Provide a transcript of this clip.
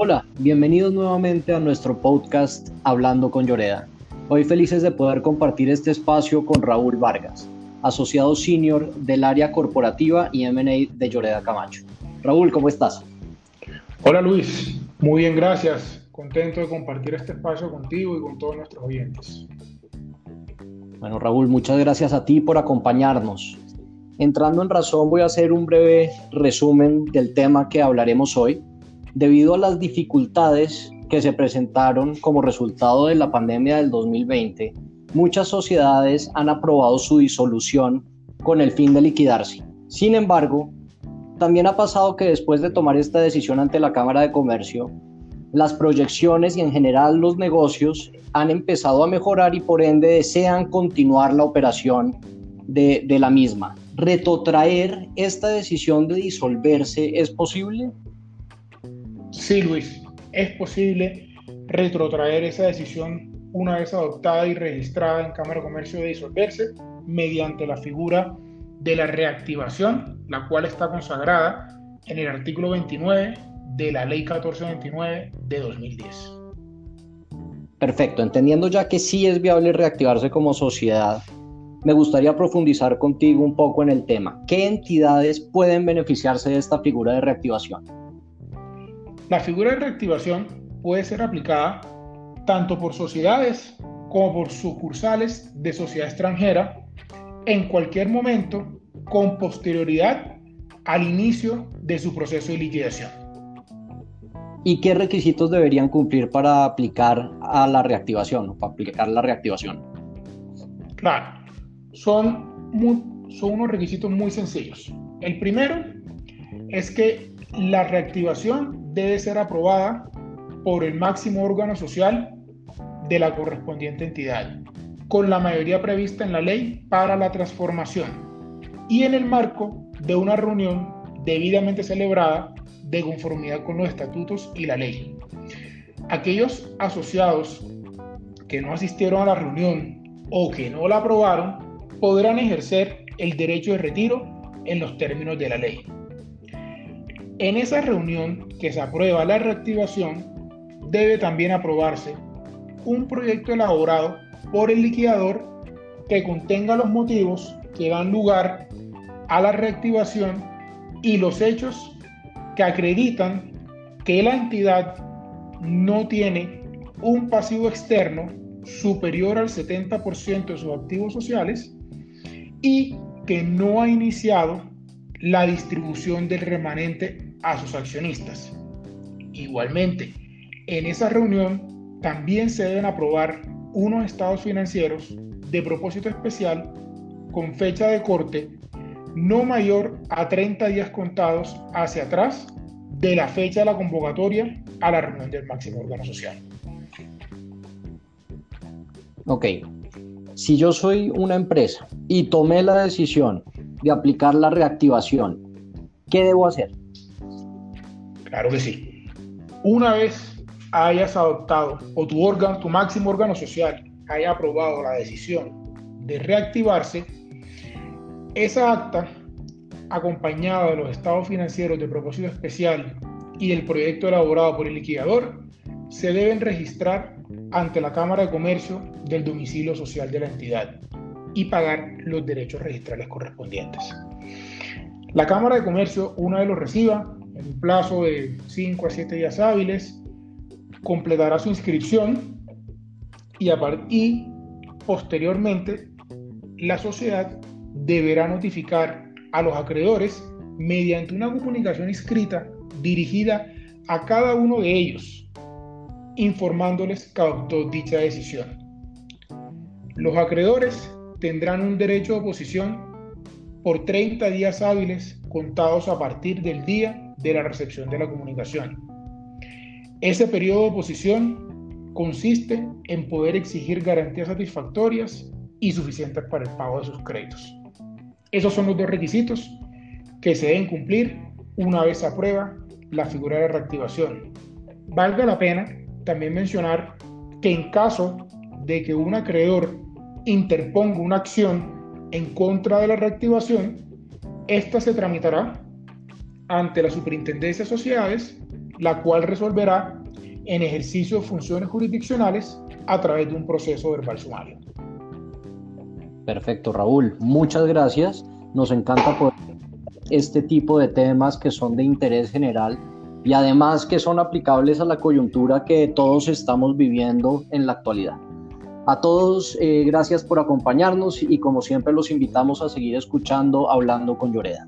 Hola, bienvenidos nuevamente a nuestro podcast Hablando con Lloreda. Hoy felices de poder compartir este espacio con Raúl Vargas, asociado senior del área corporativa y M&A de Lloreda Camacho. Raúl, ¿cómo estás? Hola Luis, muy bien, gracias. Contento de compartir este espacio contigo y con todos nuestros oyentes. Bueno, Raúl, muchas gracias a ti por acompañarnos. Entrando en razón, voy a hacer un breve resumen del tema que hablaremos hoy Debido a las dificultades que se presentaron como resultado de la pandemia del 2020, muchas sociedades han aprobado su disolución con el fin de liquidarse. Sin embargo, también ha pasado que después de tomar esta decisión ante la Cámara de Comercio, las proyecciones y en general los negocios han empezado a mejorar y por ende desean continuar la operación de, la misma. ¿Retrotraer esta decisión de disolverse es posible? Sí, Luis, es posible retrotraer esa decisión una vez adoptada y registrada en Cámara de Comercio de disolverse mediante la figura de la reactivación, la cual está consagrada en el artículo 29 de la Ley 1429 de 2010. Perfecto, entendiendo ya que sí es viable reactivarse como sociedad, me gustaría profundizar contigo un poco en el tema. ¿Qué entidades pueden beneficiarse de esta figura de reactivación? La figura de reactivación puede ser aplicada tanto por sociedades como por sucursales de sociedad extranjera en cualquier momento con posterioridad al inicio de su proceso de liquidación. ¿Y qué requisitos deberían cumplir para aplicar a la reactivación, para aplicar la reactivación? Claro, son, son unos requisitos muy sencillos. El primero es que la reactivación debe ser aprobada por el máximo órgano social de la correspondiente entidad, con la mayoría prevista en la ley para la transformación y en el marco de una reunión debidamente celebrada de conformidad con los estatutos y la ley. Aquellos asociados que no asistieron a la reunión o que no la aprobaron podrán ejercer el derecho de retiro en los términos de la ley. En esa reunión que se aprueba la reactivación, debe también aprobarse un proyecto elaborado por el liquidador que contenga los motivos que dan lugar a la reactivación y los hechos que acreditan que la entidad no tiene un pasivo externo superior al 70% de sus activos sociales y que no ha iniciado la distribución del remanente a sus accionistas. Igualmente, en esa reunión también se deben aprobar unos estados financieros de propósito especial con fecha de corte no mayor a 30 días contados hacia atrás de la fecha de la convocatoria a la reunión del máximo órgano social. Ok, si yo soy una empresa y tomé la decisión de aplicar la reactivación, ¿qué debo hacer? Claro que sí. Una vez hayas adoptado o tu órgano, tu máximo órgano social haya aprobado la decisión de reactivarse, esa acta, acompañada de los estados financieros de propósito especial y el proyecto elaborado por el liquidador, se deben registrar ante la Cámara de Comercio del domicilio social de la entidad y pagar los derechos registrales correspondientes. La Cámara de Comercio, una vez lo reciba, en un plazo de 5 a 7 días hábiles, completará su inscripción y, y posteriormente la sociedad deberá notificar a los acreedores mediante una comunicación escrita dirigida a cada uno de ellos, informándoles que adoptó dicha decisión. Los acreedores tendrán un derecho de oposición por 30 días hábiles contados a partir del día de la recepción de la comunicación. Ese periodo de oposición consiste en poder exigir garantías satisfactorias y suficientes para el pago de sus créditos. Esos son los dos requisitos que se deben cumplir una vez aprueba la figura de reactivación. Valga la pena también mencionar que en caso de que un acreedor interponga una acción en contra de la reactivación, esta se tramitará ante la Superintendencia de Sociedades la cual resolverá en ejercicio de funciones jurisdiccionales a través de un proceso verbal sumario. Perfecto, Raúl. Muchas gracias. Nos encanta poder este tipo de temas que son de interés general y además que son aplicables a la coyuntura que todos estamos viviendo en la actualidad. A todos, eh, gracias por acompañarnos y como siempre los invitamos a seguir escuchando Hablando con Lloreda.